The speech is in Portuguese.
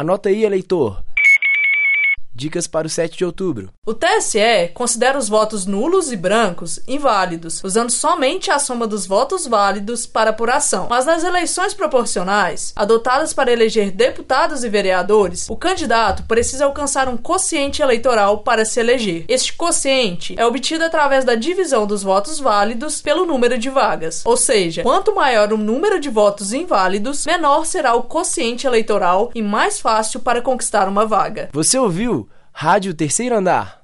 Anota aí, eleitor. Dicas para o 7 de outubro. O TSE considera os votos nulos e brancos inválidos, usando somente a soma dos votos válidos para apuração. Mas nas eleições proporcionais, adotadas para eleger deputados e vereadores, o candidato precisa alcançar um quociente eleitoral para se eleger. Este quociente é obtido através da divisão dos votos válidos pelo número de vagas. Ou seja, quanto maior o número de votos inválidos, menor será o quociente eleitoral e mais fácil para conquistar uma vaga. Você ouviu? Rádio Terceiro Andar.